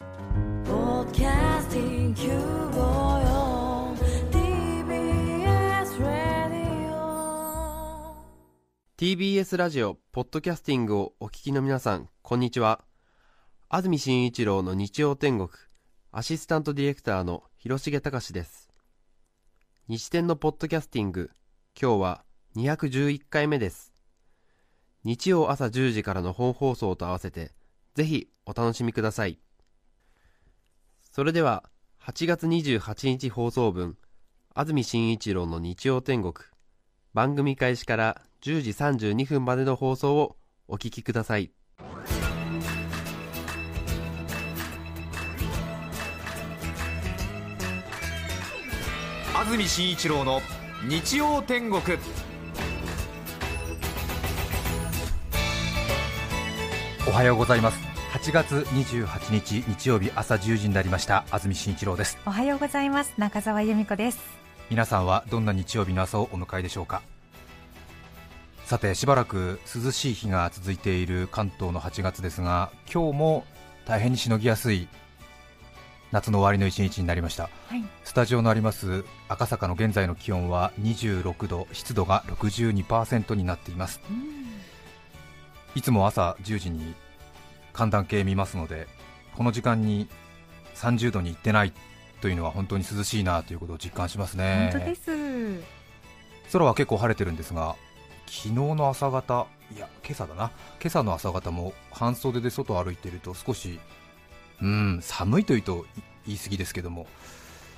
Podcasting QOL TBS Radio. TBS ラジオポッドキャスティングをお聞きの皆さんこんにちは。安住紳一郎の日曜天国アシスタントディレクターの広重隆です。日天のポッドキャスティング今日は211回目です。日曜朝10時からの本放送と合わせてぜひお楽しみください。それでは8月28日放送分安住紳一郎の日曜天国番組開始から10時32分までの放送をお聞きください。安住紳一郎の日曜天国。おはようございます8月28日日曜日朝10時になりました。安住紳一郎です。おはようございます。中澤由美子です。皆さんはどんな日曜日の朝をお迎えでしょうか？さてしばらく涼しい日が続いている関東の8月ですが今日も大変にしのぎやすい夏の終わりの一日になりました。はい。スタジオのあります赤坂の現在の気温は26度湿度が62%になっています。いつも朝10時に寒暖計見ますのでこの時間に30度に行ってないというのは本当に涼しいなということを実感しますね。本当です。空は結構晴れてるんですが昨日の朝方いや今朝だな。今朝の朝方も半袖で外を歩いていると少しうん寒いというと言い過ぎですけども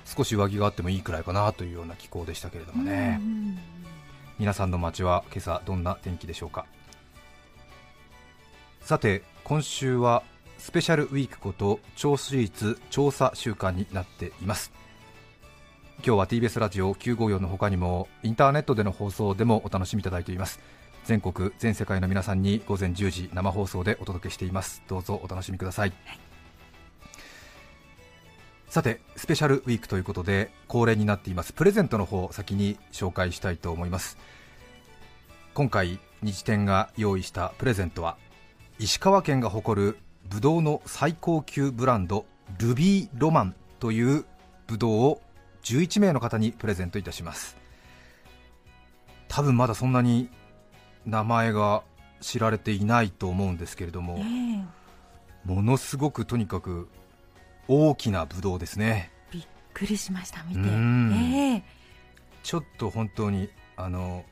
少し上着があってもいいくらいかなというような気候でしたけれどもね、皆さんの街は今朝どんな天気でしょうか？さて今週はスペシャルウィークこと超スイーツ調査週間になっています。今日は TBS ラジオ954の他にもインターネットでの放送でもお楽しみいただいています。全国全世界の皆さんに午前10時生放送でお届けしています。どうぞお楽しみください、さてスペシャルウィークということで恒例になっています。プレゼントの方を先に紹介したいと思います。今回日展が用意したプレゼントは石川県が誇るブドウの最高級ブランドルビーロマンというブドウを11名の方にプレゼントいたします。多分まだそんなに名前が知られていないと思うんですけれども、えものすごくとにかく大きなブドウですね。えびっくりしました見て。うん。ええ。ちょっと本当にあの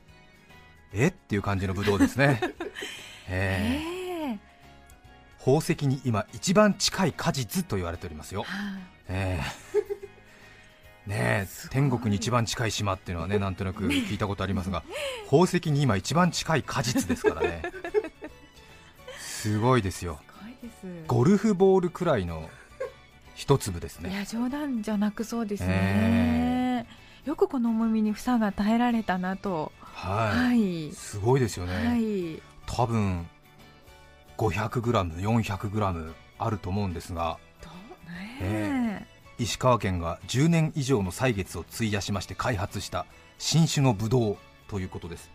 え？っていう感じのブドウですね。ええ。ええ宝石に今一番近い果実と言われておりますよ、はええ。ねえ天国に一番近い島っていうのはねなんとなく聞いたことありますが宝石に今一番近い果実ですからね。すごいですよ。ゴルフボールくらいの一粒ですね。いや冗談じゃなくそうですね、え。よくこの重みに房が耐えられたなと。はい、はい。すごいですよね、はい。多分 500g400g あると思うんですがえ。石川県が10年以上の歳月を費やしまして開発した新種のブドウということです、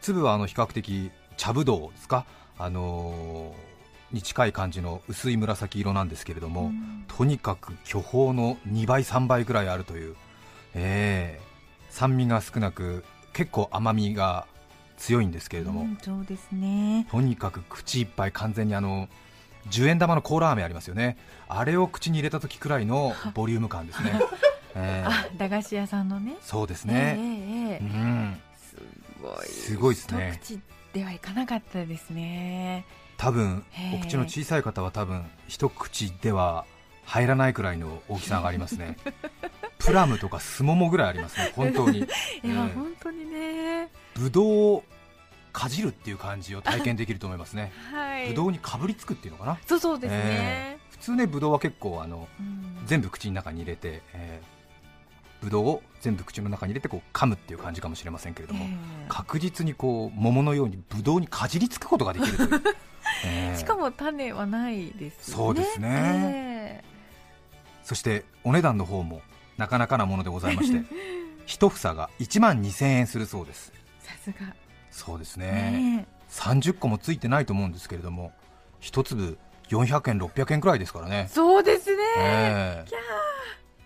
粒はあの比較的茶ぶどうですか、あのーに近い感じの薄い紫色なんですけれども、うん。とにかく巨峰の2倍3倍ぐらいあるという、ええ酸味が少なく結構甘みが強いんですけれども、うんそうですね。とにかく口いっぱい完全にあの10円玉のコーラ飴ありますよね。あれを口に入れた時くらいのボリューム感ですね、えーあ駄菓子屋さんのね。そうですえね、えええうん。すごい。すごいですね。一口ではいかなかったですね。多分お口の小さい方は多分一口では入らないくらいの大きさがありますね。プラムとかスモモぐらいありますね。本当に。いや、ええ本当にね。ぶどうをかじるっていう感じを体験できると思いますね。はい。ぶどうにかぶりつくっていうのかな？そうそうですね。え、ー。普通ねぶどうは結構あのうん。全部口の中に入れて、えー、ぶどうを全部口の中に入れてこう噛むっていう感じかもしれませんけれども、え確実にこう桃のようにぶどうにかじりつくことができるという、えーえ。しかも種はないですよね。そうですね。そしてお値段の方もなかなかなものでございまして 一房が1万2000円するそうです。さすがそうですね。ね30個もついてないと思うんですけれども一粒400円、600円くらいですからね、そうですね、え。え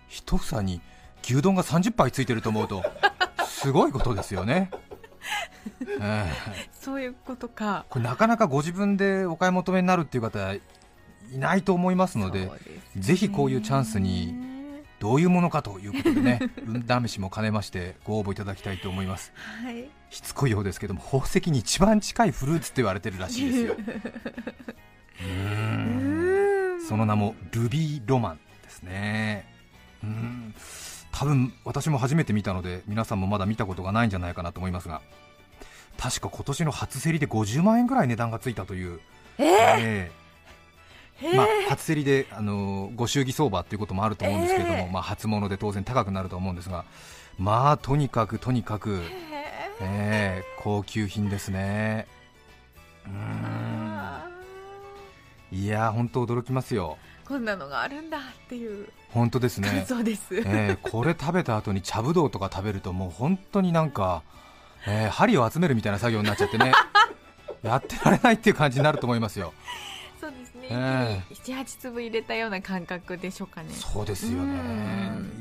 一房に牛丼が30杯ついてると思うと、すごいことですよね。ええ。そういうことか。これなかなかご自分でお買い求めになるっていう方いないと思いますのでね。ぜひこういうチャンスにどういうものかということでね 運試しも兼ねましてご応募いただきたいと思います。はい。しつこいようですけども宝石に一番近いフルーツって言われてるらしいですよ。うーん。その名もルビーロマンですね。うーん。多分私も初めて見たので皆さんもまだ見たことがないんじゃないかなと思いますが確か今年の初競りで50万円ぐらい値段がついたという。ええー、えまあ、初競りで、あのーご祝儀相場っていうこともあると思うんですけれども、ええ。まあ、初物で当然高くなると思うんですが、まあとにかくとにかく、ええ高級品ですね。うーん。あいやー本当驚きますよ、ーこんなのがあるんだっていう。本当です感ね、想です、ええこれ食べた後に茶ぶどうとか食べると、もう本当になんか、ええ針を集めるみたいな作業になっちゃってね、やってられないっていう感じになると思いますよ。そうですね、え78粒入れたような感覚でしょうかね。そうですよね。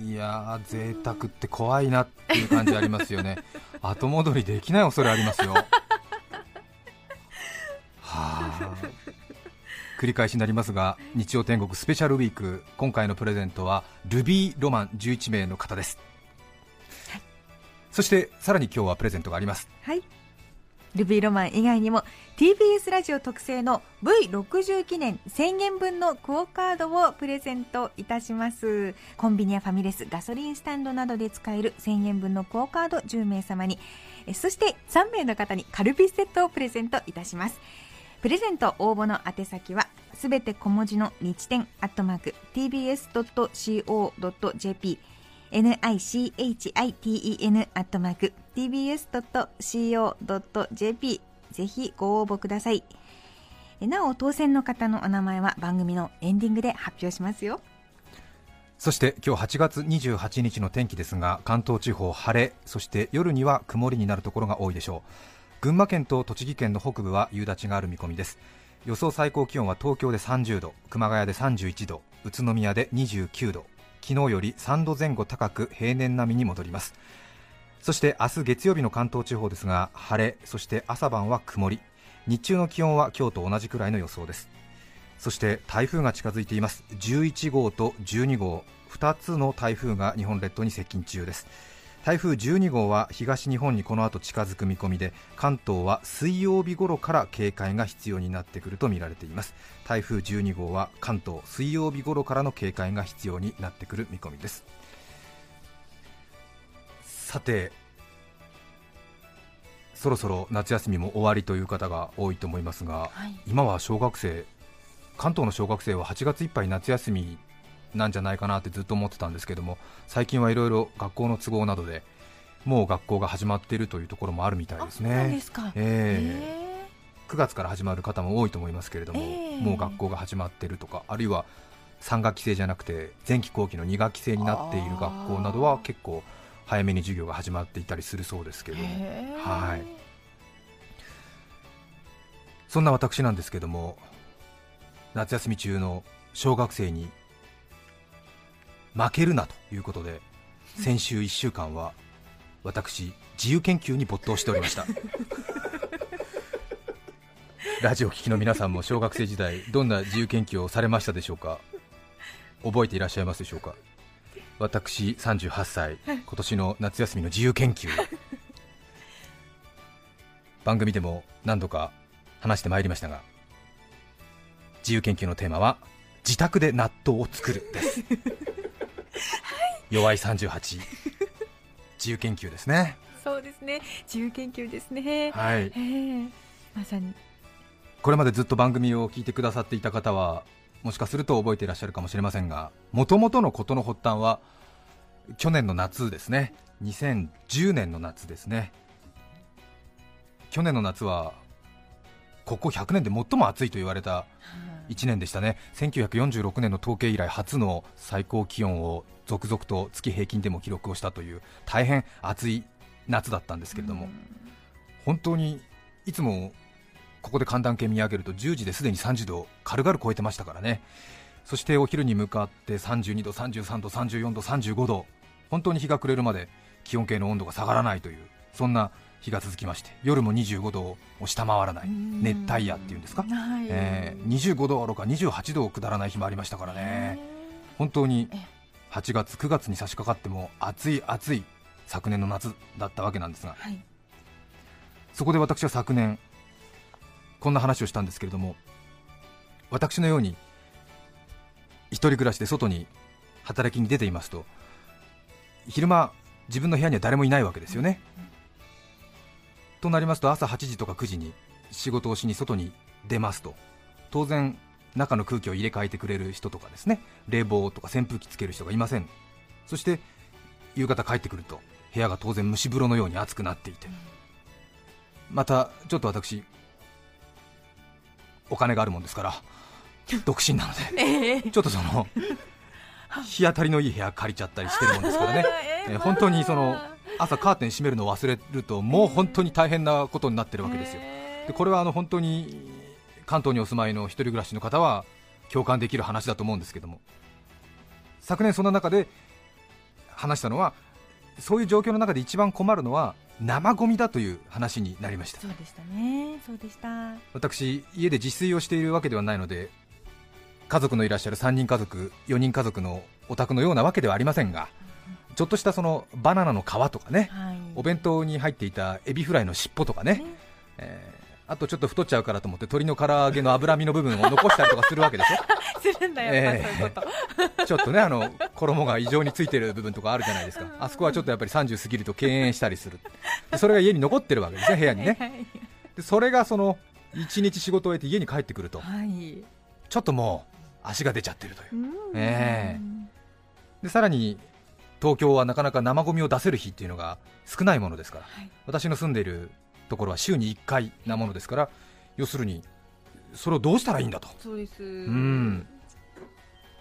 ういやー贅沢って怖いなっていう感じありますよね。後戻りできない恐れありますよ。はあ。繰り返しになりますが日曜天国スペシャルウィーク今回のプレゼントはルビーロマン11名の方です、そしてさらに今日はプレゼントがあります。はいルビーロマン以外にも TBS ラジオ特製の V60 記念1000円分のクオカードをプレゼントいたします。コンビニやファミレスガソリンスタンドなどで使える1000円分のクオカード10名様にそして3名の方にカルピスセットをプレゼントいたします。プレゼント応募の宛先はすべて小文字の日天アットマーク tbs.co.jp nichiten アットマーク tbs.co.jp ぜひご応募ください。なお当選の方のお名前は番組のエンディングで発表しますよ。そして今日8月28日の天気ですが関東地方晴れそして夜には曇りになるところが多いでしょう。群馬県と栃木県の北部は夕立がある見込みです。予想最高気温は東京で30度熊谷で31度宇都宮で29度昨日より3度前後高く平年並みに戻ります。そして明日月曜日の関東地方ですが晴れそして朝晩は曇り。日中の気温は今日と同じくらいの予想です。そして台風が近づいています。11号と12号。2つの台風が日本列島に接近中です。台風12号は東日本にこの後近づく見込みで関東は水曜日頃から警戒が必要になってくると見られています。台風12号は関東水曜日頃からの警戒が必要になってくる見込みです。さてそろそろ夏休みも終わりという方が多いと思いますが、はい。今は小学生関東の小学生は8月いっぱい夏休みなんじゃないかなってずっと思ってたんですけども最近はいろいろ学校の都合などでもう学校が始まっているというところもあるみたいですね。ですか。ええ。へ9月から始まる方も多いと思いますけれども、ええ。もう学校が始まっているとかあるいは3学期制じゃなくて前期後期の2学期制になっている学校などは結構早めに授業が始まっていたりするそうですけれどはい。そんな私なんですけども夏休み中の小学生に負けるなということで先週1週間は私自由研究に没頭しておりました。ラジオを聴きの皆さんも小学生時代どんな自由研究をされましたでしょうか？覚えていらっしゃいますでしょうか？私38歳。今年の夏休みの自由研究。番組でも何度か話してまいりましたが自由研究のテーマは自宅で納豆を作るです、弱い38自由研究ですね。そうですね。自由研究ですね。はい。まさに。これまでずっと番組を聞いてくださっていた方はもしかすると覚えていらっしゃるかもしれませんがもともとのことの発端は去年の夏ですね。2010年の夏ですね。去年の夏はここ100年で最も暑いと言われた1年でしたね。1946年の統計以来初の最高気温を続々と月平均でも記録をしたという大変暑い夏だったんですけれども、本当にいつもここで寒暖計見上げると10時ですでに30度を軽々超えてましたからね。そしてお昼に向かって32度、33度、34度、35度本当に日が暮れるまで気温計の温度が下がらないというそんな日が続きまして夜も25度を下回らない熱帯夜っていうんですか、はい。えー25度どか28度を下らない日もありましたからね。本当に8月、9月に差し掛かっても暑い暑い昨年の夏だったわけなんですが。はい。そこで私は昨年こんな話をしたんですけれども私のように一人暮らしで外に働きに出ていますと昼間自分の部屋には誰もいないわけですよね、となりますと朝8時とか9時に仕事をしに外に出ますと当然中の空気を入れ替えてくれる人とかですね冷房とか扇風機つける人がいません。そして夕方帰ってくると部屋が当然蒸し風呂のように暑くなっていて。またちょっと私お金があるもんですから 独身なのでちょっとその日当たりのいい部屋借りちゃったりしてるもんですからね、え本当にその朝カーテン閉めるのを忘れるともう本当に大変なことになってるわけですよ。でこれはあの本当に関東にお住まいの一人暮らしの方は共感できる話だと思うんですけども。昨年そんな中で話したのはそういう状況の中で一番困るのは生ゴミだという話になりました。そうでしたね。そうでした。私家で自炊をしているわけではないので家族のいらっしゃる3人家族4人家族のお宅のようなわけではありませんがちょっとしたそのバナナの皮とかねはい。お弁当に入っていたエビフライの尻尾とかね、ね。えーあとちょっと太っちゃうからと思って鶏の唐揚げの脂身の部分を残したりとかするわけでしょ？するんだやっぱそういうこと、ちょっとねあの衣が異常についてる部分とかあるじゃないですか、あそこはちょっとやっぱり30過ぎると敬遠したりする、でそれが家に残ってるわけですね、部屋にね、はいでそれがその1日仕事を終えて家に帰ってくると、はい。ちょっともう足が出ちゃってるという、うん。え。でさらに東京はなかなか生ゴミを出せる日っていうのが少ないものですから、はい。私の住んでいるところは週に1回なものですから、要するにそれをどうしたらいいんだと。そうです。うん。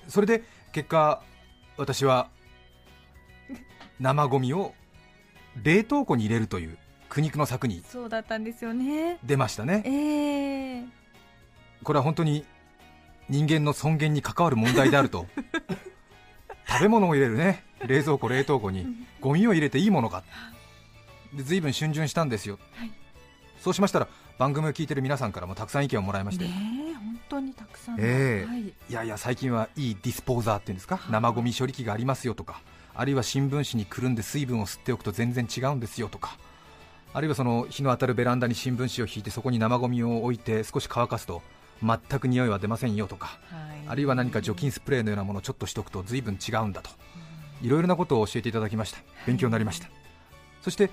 それで結果、私は生ゴミを冷凍庫に入れるという苦肉の策にそうだったんですよね。出ましたね、ええ。これは本当に人間の尊厳に関わる問題であると、食べ物を入れるね。冷蔵庫、冷凍庫にゴミを入れていいものか、で随分逡巡したんですよ、はいそうしましたら番組を聞いてる皆さんからもたくさん意見をもらいまして、ねえ本当にたくさんええ。はい。いやいや最近はいいディスポーザーっていうんですか。生ゴミ処理器がありますよとか。あるいは新聞紙にくるんで水分を吸っておくと全然違うんですよとか。あるいはその日の当たるベランダに新聞紙を引いてそこに生ゴミを置いて少し乾かすと全く匂いは出ませんよとか。はい。あるいは何か除菌スプレーのようなものをちょっとしておくと随分違うんだと。いろいろなことを教えていただきました。勉強になりました、そして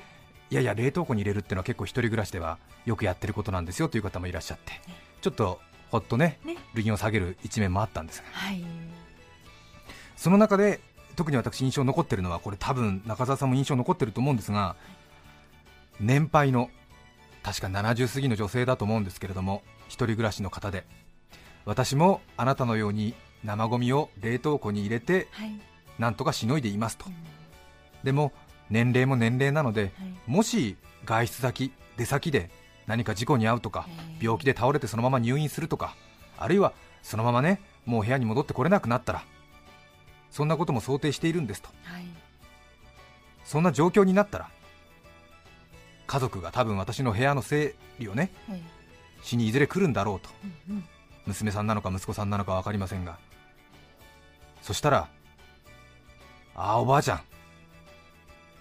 いやいや冷凍庫に入れるっていうのは結構一人暮らしではよくやってることなんですよという方もいらっしゃって。ちょっとほっとねね。類銀を下げる一面もあったんですが。はい。その中で特に私印象に残ってるのはこれ多分中澤さんも印象に残ってると思うんですが年配の確か70過ぎの女性だと思うんですけれども一人暮らしの方で私もあなたのように生ゴミを冷凍庫に入れてはい。なんとかしのいでいますと。うん。でも年齢も年齢なのではい。もし外出先出先で何か事故に遭うとかえ。ー病気で倒れてそのまま入院するとかあるいはそのままねもう部屋に戻ってこれなくなったらそんなことも想定しているんですと。はい。そんな状況になったら家族が多分私の部屋の整理をねはい。しにいずれ来るんだろうと。うんうん。娘さんなのか息子さんなのか分かりませんが。そしたらああおばあちゃん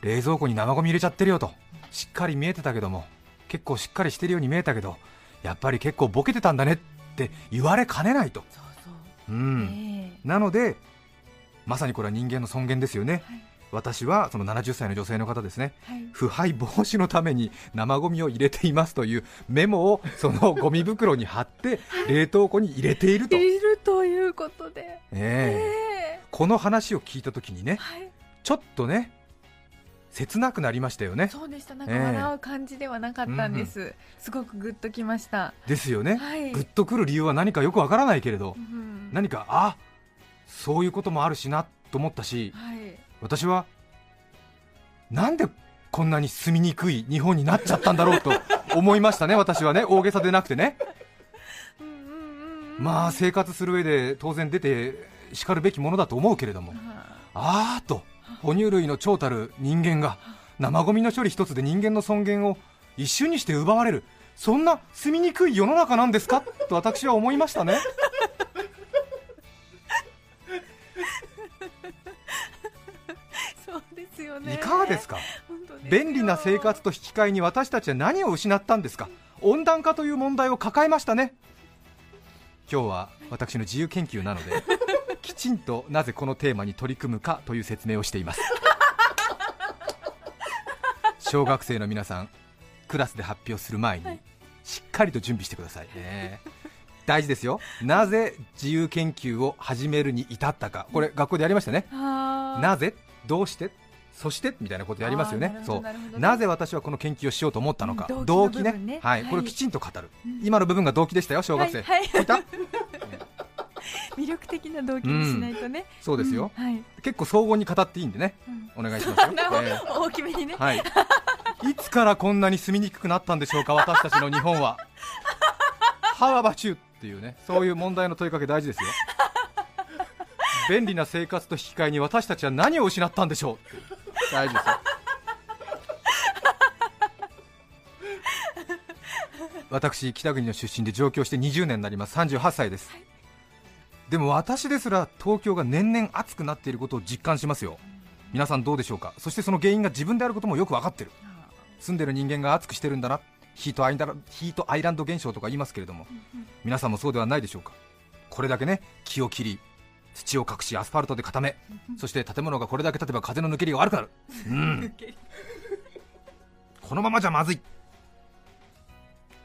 冷蔵庫に生ゴミ入れちゃってるよと。しっかり見えてたけども。結構しっかりしてるように見えたけどやっぱり結構ボケてたんだねって言われかねないと。そうそう。うん。えなのでまさにこれは人間の尊厳ですよね。はい。私はその70歳の女性の方ですね。えはい。腐敗防止のために生ゴミを入れていますというメモをそのゴミ袋に貼って冷凍庫に入れていると、えいるということで。ええ。この話を聞いたときにねはい。ちょっとね切なくなりましたよね。そうでした。なんかええ。笑う感じではなかったんです、すごくグッときました。ですよね、はい。グッとくる理由は何かよくわからないけれどうん何かあそういうこともあるしなと思ったしはい。私はなんでこんなに住みにくい日本になっちゃったんだろうと思いましたね 私はね。大げさでなくてね。まあ生活する上で当然出てしかるべきものだと思うけれども。あーと哺乳類の長たる人間が生ゴミの処理一つで人間の尊厳を一瞬にして奪われる。そんな住みにくい世の中なんですか？と私は思いましたね。そうですよね。いかがですか？便利な生活と引き換えに私たちは何を失ったんですか？温暖化という問題を抱えましたね。今日は私の自由研究なので。きちんとなぜこのテーマに取り組むかという説明をしています。小学生の皆さんクラスで発表する前にしっかりと準備してください。ね大事ですよ。なぜ自由研究を始めるに至ったか。これ学校でやりましたね。なぜどうしてそしてみたいなことやりますよね。そう。ど。なぜ私はこの研究をしようと思ったのか、うん動機ね。はい、はい。これをきちんと語る、今の部分が動機でしたよ小学生、はいはい 魅力的な動機にしないとね、そうですよ、うんはい、結構総合に語っていいんでね。うん。お願いしますよ、え大きめにね。ーはい。いつからこんなに住みにくくなったんでしょうか私たちの日本は。ハワバチュっていうねそういう問題の問いかけ大事ですよ。便利な生活と引き換えに私たちは何を失ったんでしょう。大事ですよ。私北国の出身で上京して20年になります。38歳です、でも私ですら東京が年々暑くなっていることを実感しますよ。皆さんどうでしょうか？そしてその原因が自分であることもよく分かってる。住んでる人間が暑くしてるんだな。ヒートアイラヒートアイランド現象とか言いますけれども。皆さんもそうではないでしょうか？これだけね木を切り土を隠しアスファルトで固めそして建物がこれだけ建てば風の抜けりが悪くなる。うん。このままじゃまずい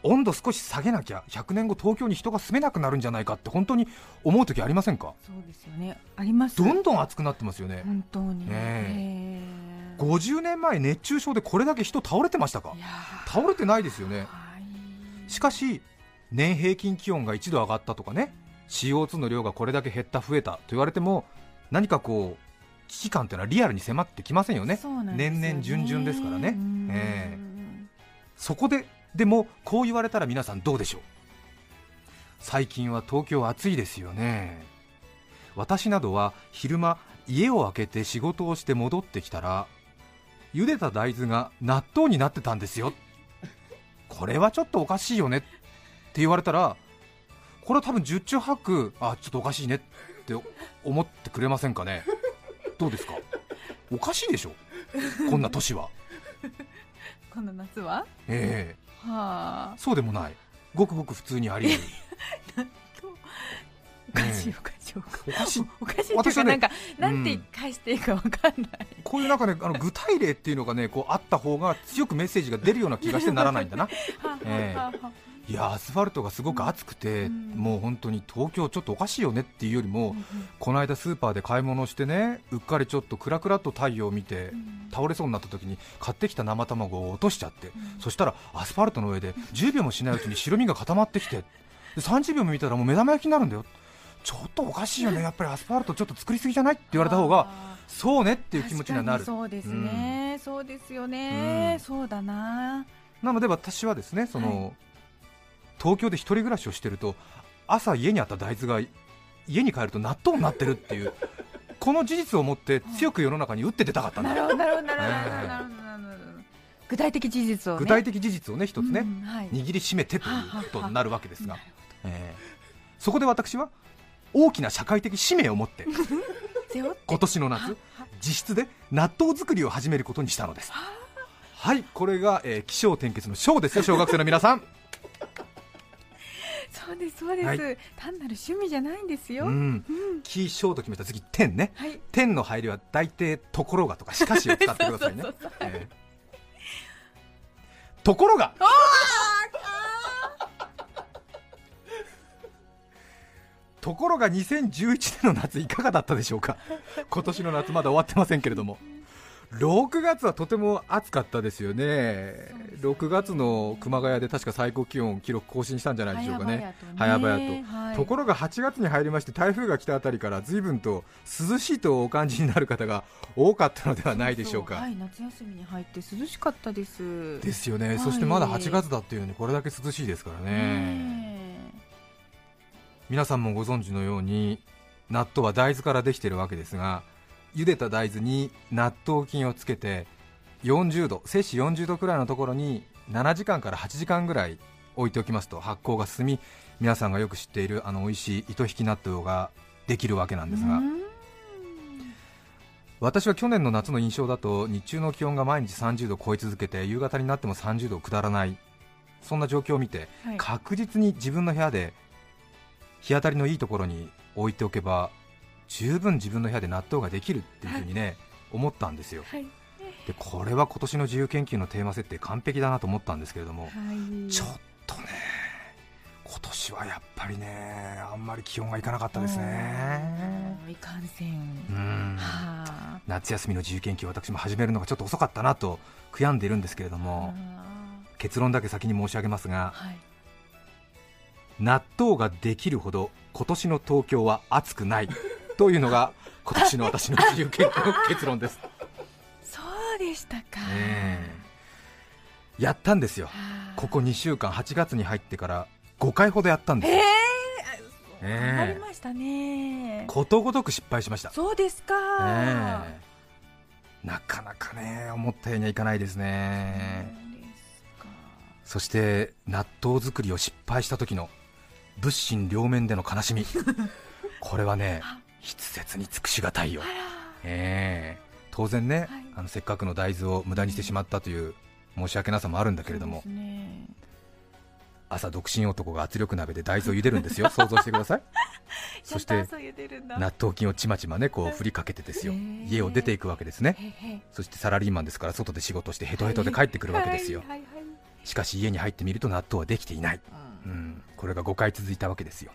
温度少し下げなきゃ100年後東京に人が住めなくなるんじゃないかって本当に思う時ありませんか？そうですよね。あります。どんどん暑くなってますよね。本当に、ねえ。50年前熱中症でこれだけ人倒れてましたか？倒れてないですよね。はい。しかし年平均気温が1度上がったとかね。CO2 の量がこれだけ減った増えたと言われても何かこう危機感というのはリアルに迫ってきませんよね。ね。年々順々ですからね。うん。え。そこででもこう言われたら皆さんどうでしょう？最近は東京暑いですよね。私などは昼間家を開けて仕事をして戻ってきたら茹でた大豆が納豆になってたんですよ。これはちょっとおかしいよね。って言われたらこれは多分十中八九あちょっとおかしいね。って思ってくれませんかね。どうですか？おかしいでしょ？こんな年は。この夏は？ええはあ。そうでもない。ごくごく普通にあり得る。おかしいおかしいおかしい。おかしい。私はなんか、なんてうん返していいかわかんない。こういうなんかねあの具体例っていうのがねこうあった方が強くメッセージが出るような気がしてならないんだな。ええいやアスファルトがすごく暑くて、うん。もう本当に東京ちょっとおかしいよねっていうよりも、うんこの間スーパーで買い物してねうっかりちょっとクラクラっと太陽を見て、うん。倒れそうになった時に買ってきた生卵を落としちゃって、ん。そしたらアスファルトの上で10秒もしないうちに白身が固まってきてで30秒も見たらもう目玉焼きになるんだよ。ちょっとおかしいよね。やっぱりアスファルトちょっと作りすぎじゃないって言われた方があそうねっーていう気持ちにはなる。そうですね、そうですよね、うん。そうだな。なので私はですねその、東京で一人暮らしをしてると朝家にあった大豆が家に帰ると納豆になってるっていうこの事実をもって強く世の中に打って出たかったんだ。なるほどなるほどなるほど具体的事実をね。具体的事実をね一つね、うんはい。握りしめてということになるわけですがええ。そこで私は大きな社会的使命を持って今年の夏自室で納豆作りを始めることにしたのです。はいこれが、えー気象転結の章ですよ小学生の皆さんそうですそうです、はい。単なる趣味じゃないんですよ、うん。気象と決めた次天ねはい。天の入りは大抵ところがとかしかしを使ってくださいね。ところが。ところが2011年の夏いかがだったでしょうか？今年の夏まだ終わってませんけれども6月はとても暑かったですよね、6月の熊谷で確か最高気温記録更新したんじゃないでしょうかね、早々と、はい。ところが8月に入りまして台風が来たあたりから随分と涼しいとお感じになる方が多かったのではないでしょうか。はい、夏休みに入って涼しかったです。ですよね、はい。そしてまだ8月だっていうのにこれだけ涼しいですからね、ね皆さんもご存知のように納豆は大豆からできているわけですが茹でた大豆に納豆菌をつけて40度摂氏40度くらいのところに7時間から8時間ぐらい置いておきますと発酵が進み皆さんがよく知っているあの美味しい糸引き納豆ができるわけなんえですが、うん。私は去年の夏の印象だと日中の気温が毎日30度を超え続けて夕方になっても30度を下らない。そんな状況を見てはい。確実に自分の部屋で日当たりのいいところに置いておけば十分自分の部屋で納豆ができるっていうふうにね、思ったんですよ。はい。でこれは今年の自由研究のテーマ設定完璧だなと思ったんですけれども、はい。ちょっとね今年はやっぱりねあんまり気温がいかなかったですね。うんいかんせん。夏休みの自由研究私も始めるのがちょっと遅かったなと悔やんでいるんですけれども結論だけ先に申し上げますがはい。納豆ができるほど今年の東京は暑くないというのが今年の私の自由研究の結論です、そうでしたか、ええ。やったんですよ。はあ。ここ2週間8月に入ってから5回ほどやったんですえよえええ。頑張りましたね。ことごとく失敗しました、そうですか、ええ。なかなかね思ったようにはいかないですね。そして納豆作りを失敗した時の物心両面での悲しみ。これはね筆舌に尽くしがたいよ。ええ。当然ね、はい。あのせっかくの大豆を無駄にしてしまったという申し訳なさもあるんだけれども、ね。朝独身男が圧力鍋で大豆を茹でるんですよ。想像してください。そして納豆菌をちまちまねこう振りかけてですよ。へえ。家を出ていくわけですね。へへそしてサラリーマンですから外で仕事してヘトヘトで帰ってくるわけですよ。はい。はい。はい。しかし家に入ってみると納豆はできていない、うん。うん、これが5回続いたわけですよ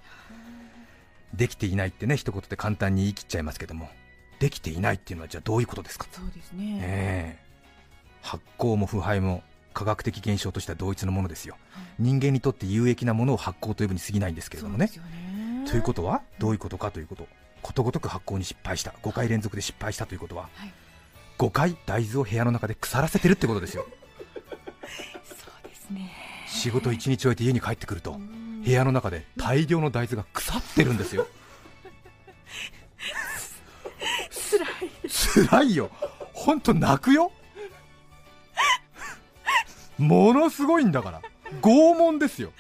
できていないってね一言で簡単に言い切っちゃいますけども。できていないっていうのはじゃあどういうことですか？そうですね、ええ。発酵も腐敗も科学的現象としては同一のものですよ。人間にとって有益なものを発酵と呼ぶに過ぎないんですけれどもね。ね。ということはどういうことかということ。ことごとく発酵に失敗した。5回連続で失敗したということははい。5回大豆を部屋の中で腐らせてるってことですよ。そうですね。仕事1日終えて家に帰ってくるとうん部屋の中で大量の大豆が腐ってるんですよ。辛い。辛いよ。本当泣くよ。ものすごいんだから。拷問ですよ。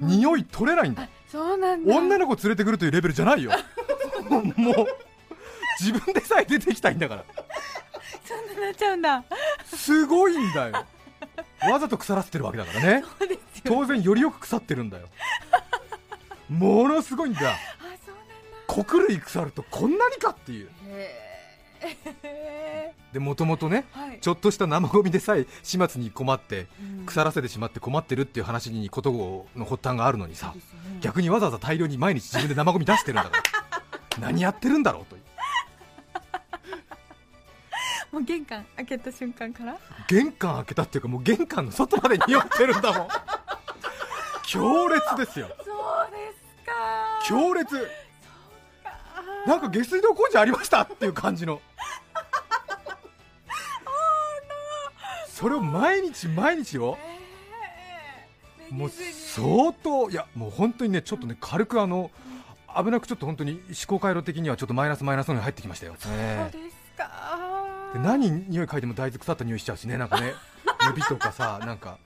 匂い取れないんだ。そうなんだ。女の子連れてくるというレベルじゃないよ。もう自分でさえ出てきたいんだから。そんななっちゃうんだ。すごいんだよ わざと腐らせてるわけだからね。そうですよ当然よりよく腐ってるんだよ。ものすごいんだ。穀類腐るとこんなにかっていう。へでもともとねーはい。ちょっとした生ゴミでさえ始末に困ってうん。腐らせてしまって困ってるっていう話にことの発端があるのにさね。逆にわざわざ大量に毎日自分で生ゴミ出してるんだから 何やってるんだろうというもう玄関開けた瞬間から？玄関開けたっていうかもう玄関の外まで匂ってるんだもん。強烈ですよ。そうですか。強烈。なんか下水道工事ありました？っていう感じの。それを毎日毎日を。もう相当いやもう本当にねちょっとね軽くあの危なくちょっと本当に思考回路的にはちょっとマイナスマイナスのに入ってきましたよ、そうえですか。えで何匂い嗅いでも大豆腐った匂いしちゃうしねなんかね。指とかさなんか。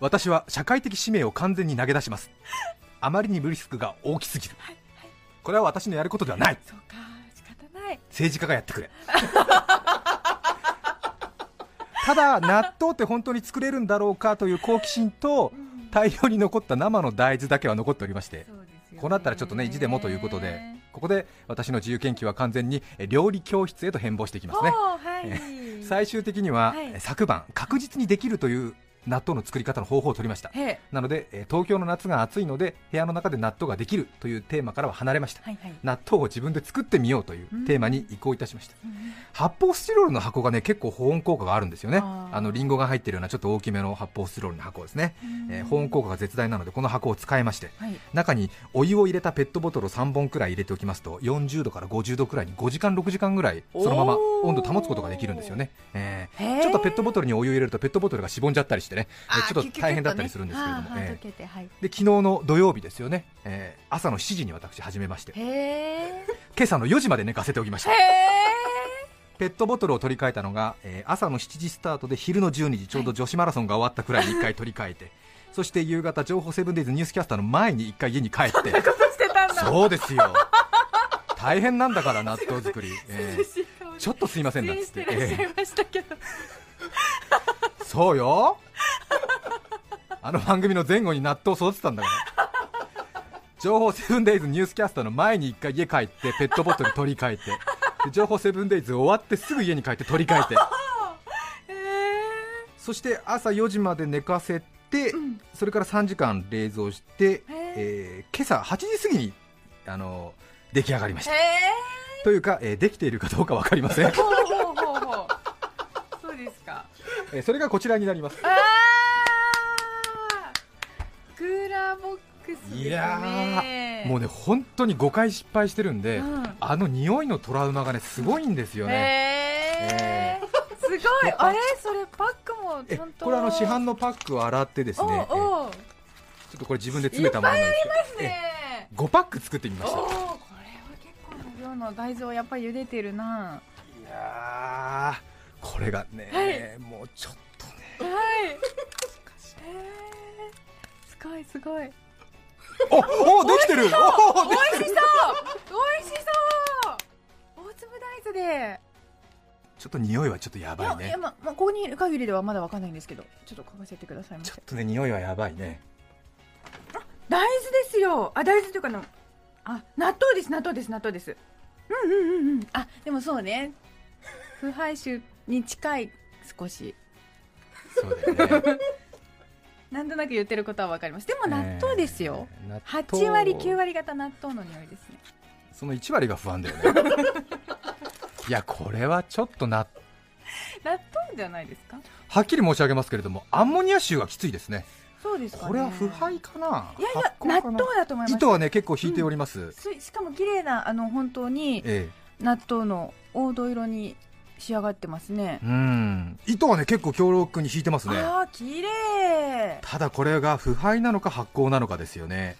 私は社会的使命を完全に投げ出します。あまりに無リスクが大きすぎる。これは私のやることではない。そうか仕方ない。政治家がやってくれ。ただ納豆って本当に作れるんだろうかという好奇心と大量に残った生の大豆だけは残っておりまして。ね。こうなったらちょっとね意地でもということでここで私の自由研究は完全にえ料理教室へと変貌していきますね。はい。最終的には、昨晩確実にできるという納豆の作り方の方法を取りました。なので、えー東京の夏が暑いので部屋の中で納豆ができるというテーマからは離れました、はいはい。納豆を自分で作ってみようというテーマに移行いたしました、発泡スチロールの箱がね結構保温効果があるんですよね。あのリンゴが入っているようなちょっと大きめの発泡スチロールの箱ですね、えー保温効果が絶大なのでこの箱を使いましてはい。中にお湯を入れたペットボトルを3本くらい入れておきますと40度から50度くらいに5時間6時間ぐらいそのまま温度を保つことができるんですよね、えー。ちょっとペットボトルにお湯を入れるとペットボトルがしぼんじゃったりしてね。ちょっと大変だったりするんですけれども、ねえ溶けてはい。ーで昨日の土曜日ですよね、えー朝の7時に私始めまして。今朝の4時まで寝かせておきました。へペットボトルを取り替えたのが、えー朝の7時スタートで昼の12時ちょうど女子マラソンが終わったくらいに 1回取り替えてそして夕方情報セブンデイズニュースキャスターの前に1回家に帰って。そうですよ。大変なんだから納豆作り、えーちょっとすいませんなんつってそうよ。あの番組の前後に納豆育てたんだから。情報セブンデイズニュースキャスターの前に1回家帰ってペットボトル取り替えて。で情報セブンデイズ終わってすぐ家に帰って取り替えて。そして朝4時まで寝かせて、それから3時間冷蔵して、えー今朝8時過ぎにあの出来上がりました。へというか、えーできているかどうか分かりません え、ほうほうほうほうそうですかえーそれがこちらになります。あークーラーボックスね。いやーもうね本当に5回失敗してるんで、うん。あの匂いのトラウマがねすごいんですよね、へえすごい。あれ？それパックもえちゃんと。これあの市販のパックを洗ってですね、ちょっとこれ自分で詰めたものなんですけど、ねえー5パック作ってみましたこれは結構な量の大豆をやっぱり茹でてるないやーこれがね、もうちょっとね。はい。へえすごいすごい。おおできてる。おおで美味しそう。美味しそう。大粒大豆でちょっと匂いはちょっとやいばいね。やいやままあここにいる限りではまだわかんないんですけどちょっと嗅がせてくださいませちょっとね匂いはやばいね。大豆ですよ。あ大豆というかのあ納豆です納豆です納豆です。うんうんうんうん。あでもそうね。腐敗臭に近い少し。そうだよね。なんとなく言ってることはわかります。でも納豆ですよ、えー納豆。8割9割方納豆の匂いですね。その1割が不安だよね。いやこれはちょっとな。納豆じゃないですか？はっきり申し上げますけれどもアンモニア臭がきついですね。そうですか、ね、これは腐敗かな。いやいや納豆だと思います。糸はね結構引いております、すしかも綺麗なあの本当にえ。納豆の黄土色に仕上がってますね。え、うん。糸はね結構強力に引いてますね。ああ綺麗。ただこれが腐敗なのか発酵なのかですよね。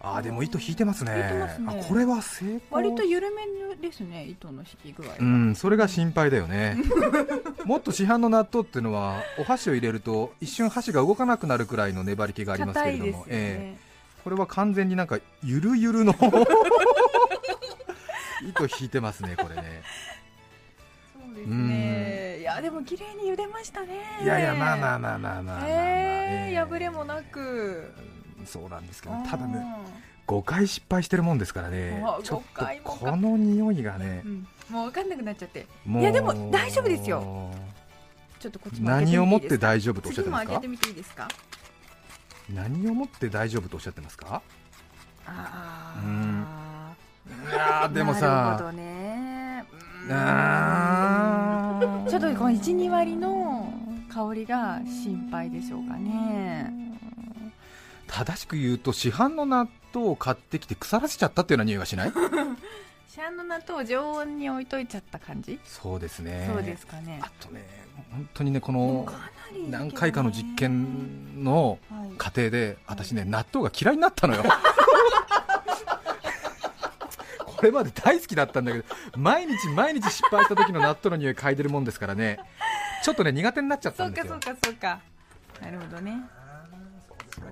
あーでも糸引いてますね。ね。あこれは成功。割と緩めですね糸の引き具合が、うんそれが心配だよね。もっと市販の納豆っていうのはお箸を入れると一瞬箸が動かなくなるくらいの粘り気がありますけれども、ね、ええ。これは完全になんかゆるゆるの。糸引いてますねこれねですねいやでも綺麗に茹でましたね。いやいやまあまあまあまあまあまあまあ、えーええ破れもなく。そうなんですけどただねう5回失敗してるもんですからね。あちょっ5回とこの匂いがね、ん。もう分かんなくなっちゃって。いやでも大丈夫ですよ。ちょっとこっちも何をもって大丈夫とおっしゃってますか？次も開けてみていいですか？何をもって大丈夫とおっしゃってますか？あうん。あいやーでもなるほさどね。うんあ。ーちょっとこの12割の香りが心配でしょうかね。正しく言うと市販の納豆を買ってきて腐らせちゃったっていうような匂いがしない？シャンの納豆を常温に置いといちゃった感じ、そうですね。そうですかね。あとね本当にねこの何回かの実験のはい。過程で私ね納豆が嫌いになったのよ。こ れまで大好きだったんだけど毎日毎日失敗した時の納豆の匂い嗅いでるもんですからね。ちょっとね苦手になっちゃったですよ。そうんかそうかそうか。なるほどね。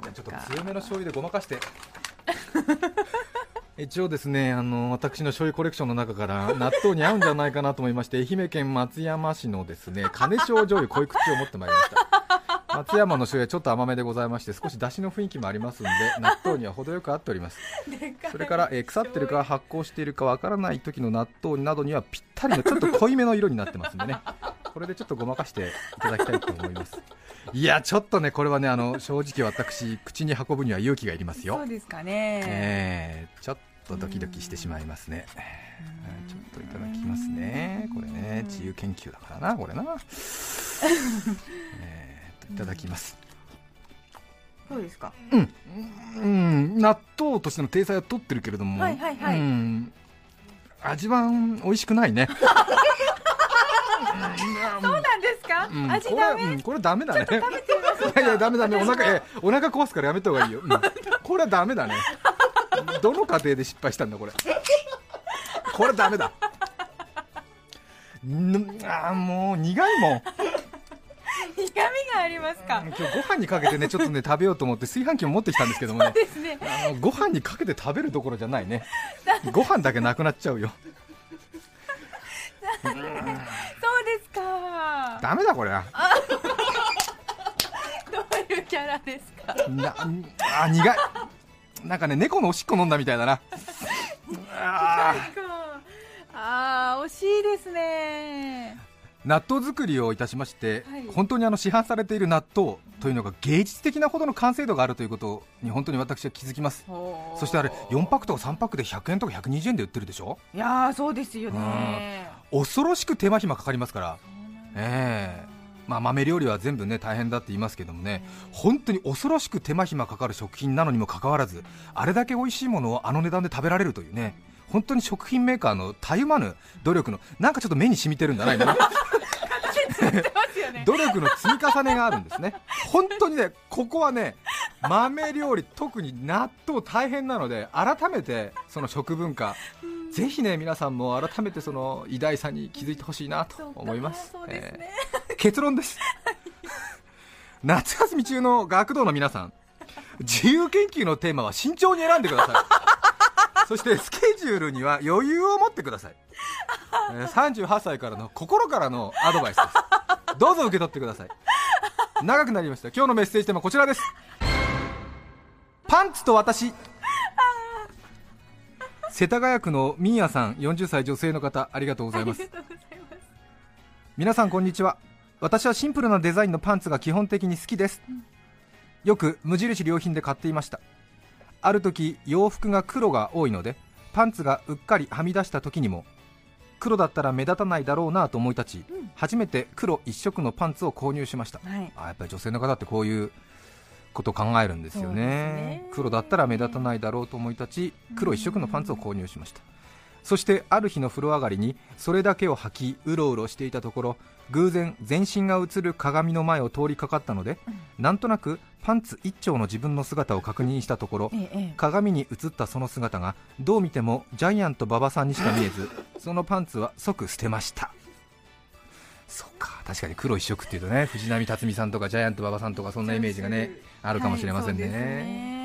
じゃあちょっと強めの醤油でごまかして。一応ですねあの私の醤油コレクションの中から納豆に合うんじゃないかなと思いまして愛媛県松山市のですね金賞醤油濃い口を持ってまいりました松山の醤油はちょっと甘めでございまして少し出汁の雰囲気もありますんで 納豆には程よく合っております。それから、えー腐ってるか発酵しているかわからない時の納豆などにはぴったりのちょっと濃いめの色になってますんでね。これでちょっとごまかしていただきたいと思います。いやちょっとねこれはねあの正直私口に運ぶには勇気がいりますよ。そうですかね、えーちょっとドキドキしてしまいますね。うん。ちょっといただきますね。これね自由研究だからなこれな。えー。といただきます。そうですか？うん。納豆としての体裁は取ってるけれども、はいはいはい。うん。味はうん美味しくないね。そうなんですか、うん。味これはダメうん。これダメだね。いやいやダメダメ。お腹えお腹壊すからやめた方がいいよ、うん。これはダメだね。どの家庭で失敗したんだこれ？これダメだ。んあーもう苦いもん苦味がありますか、今日ご飯にかけてね ちょっとね食べようと思って炊飯器も持ってきたんですけどもね。ですね。あのご飯にかけて食べるどころじゃないね。ご飯だけなくなっちゃうよ。そうですか。ダメだこれはどういうキャラですか？なあ苦い。なんかね猫のおしっこ飲んだみたいだな。あーあー惜しいですね納豆作りをいたしまして、はい。本当にあの市販されている納豆というのが芸術的なほどの完成度があるということに本当に私は気づきます。そしてあれ4パックとか3パックで100円とか120円で売ってるでしょ？いやーそうですよね。恐ろしく手間暇かかりますから。ええ。まあ、豆料理は全部ね大変だって言いますけどもね、本当に恐ろしく手間暇かかる食品なのにもかかわらず、あれだけ美味しいものをあの値段で食べられるというね、本当に食品メーカーのたゆまぬ努力の、なんかちょっと目に染みてるんじゃないの？ますよね努力の積み重ねがあるんですね、本当にね、ここはね、豆料理、特に納豆大変なので、改めてその食文化、ぜひね、皆さんも改めてその偉大さに気づいてほしいなと思います。すねえー結論です。夏休み中の学童の皆さん、自由研究のテーマは慎重に選んでください。そしてスケジュールには余裕を持ってください。えー38歳からの心からのアドバイスです。どうぞ受け取ってください。長くなりました。今日のメッセージテーマはこちらです。パンツと私。世田谷区のミーヤさん、40歳女性の方、ありがとうございます。皆さんこんにちは私はシンプルなデザインのパンツが基本的に好きです、よく無印良品で買っていましたある時洋服が黒が多いのでパンツがうっかりはみ出した時にも黒だったら目立たないだろうなと思い立ち、初めて黒一色のパンツを購入しました。はい。あやっぱり女性の方ってこういうことを考えるんですよね。ね。黒だったら目立たないだろうと思い立ち黒一色のパンツを購入しましたそしてある日の風呂上がりにそれだけを履きうろうろしていたところ偶然全身が映る鏡の前を通りかかったので、なんとなくパンツ一丁の自分の姿を確認したところえええ鏡に映ったその姿がどう見てもジャイアント馬場さんにしか見えずそのパンツは即捨てました。そっか確かに黒一色っていうとね藤波辰巳さんとかジャイアント馬場さんとかそんなイメージがねあるかもしれませんね,、はい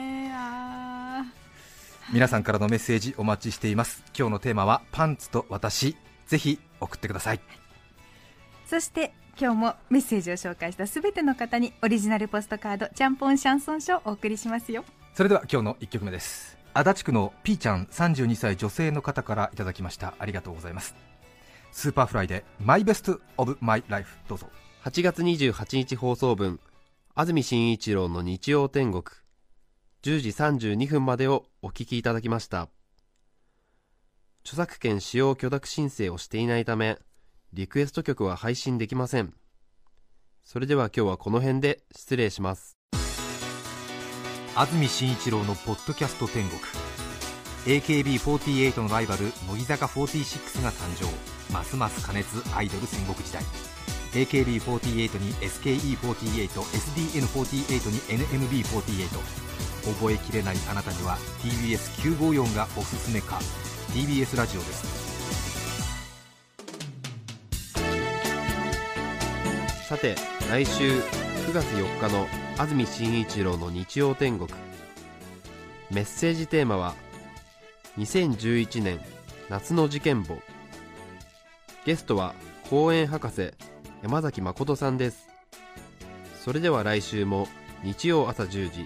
皆さんからのメッセージお待ちしています。今日のテーマはパンツと私。ぜひ送ってください。ーそして今日もメッセージを紹介したすべての方にオリジナルポストカードちゃんぽんシャンソン書をお送りしますよ。それでは今日の1曲目です。足立区のピーちゃん32歳女性の方からいただきました。ありがとうございます。スーパーフライでマイベストオブマイライフどうぞ。8月28日放送分安住紳一郎の日曜天国。10時32分までをお聞きいただきました。著作権使用許諾申請をしていないためリクエスト曲は配信できません。それでは今日はこの辺で失礼します。安住紳一郎のポッドキャスト天国。AKB48 のライバル乃木坂46が誕生。ますます加熱アイドル戦国時代。AKB48 に SKE48SDN48 に NMB48 覚えきれないあなたには TBS954 がおすすめか TBS ラジオです。さて来週9月4日の安住紳一郎の日曜天国。メッセージテーマは2011年夏の事件簿。ゲストは公園博士山崎誠さんです。それでは来週も日曜朝10時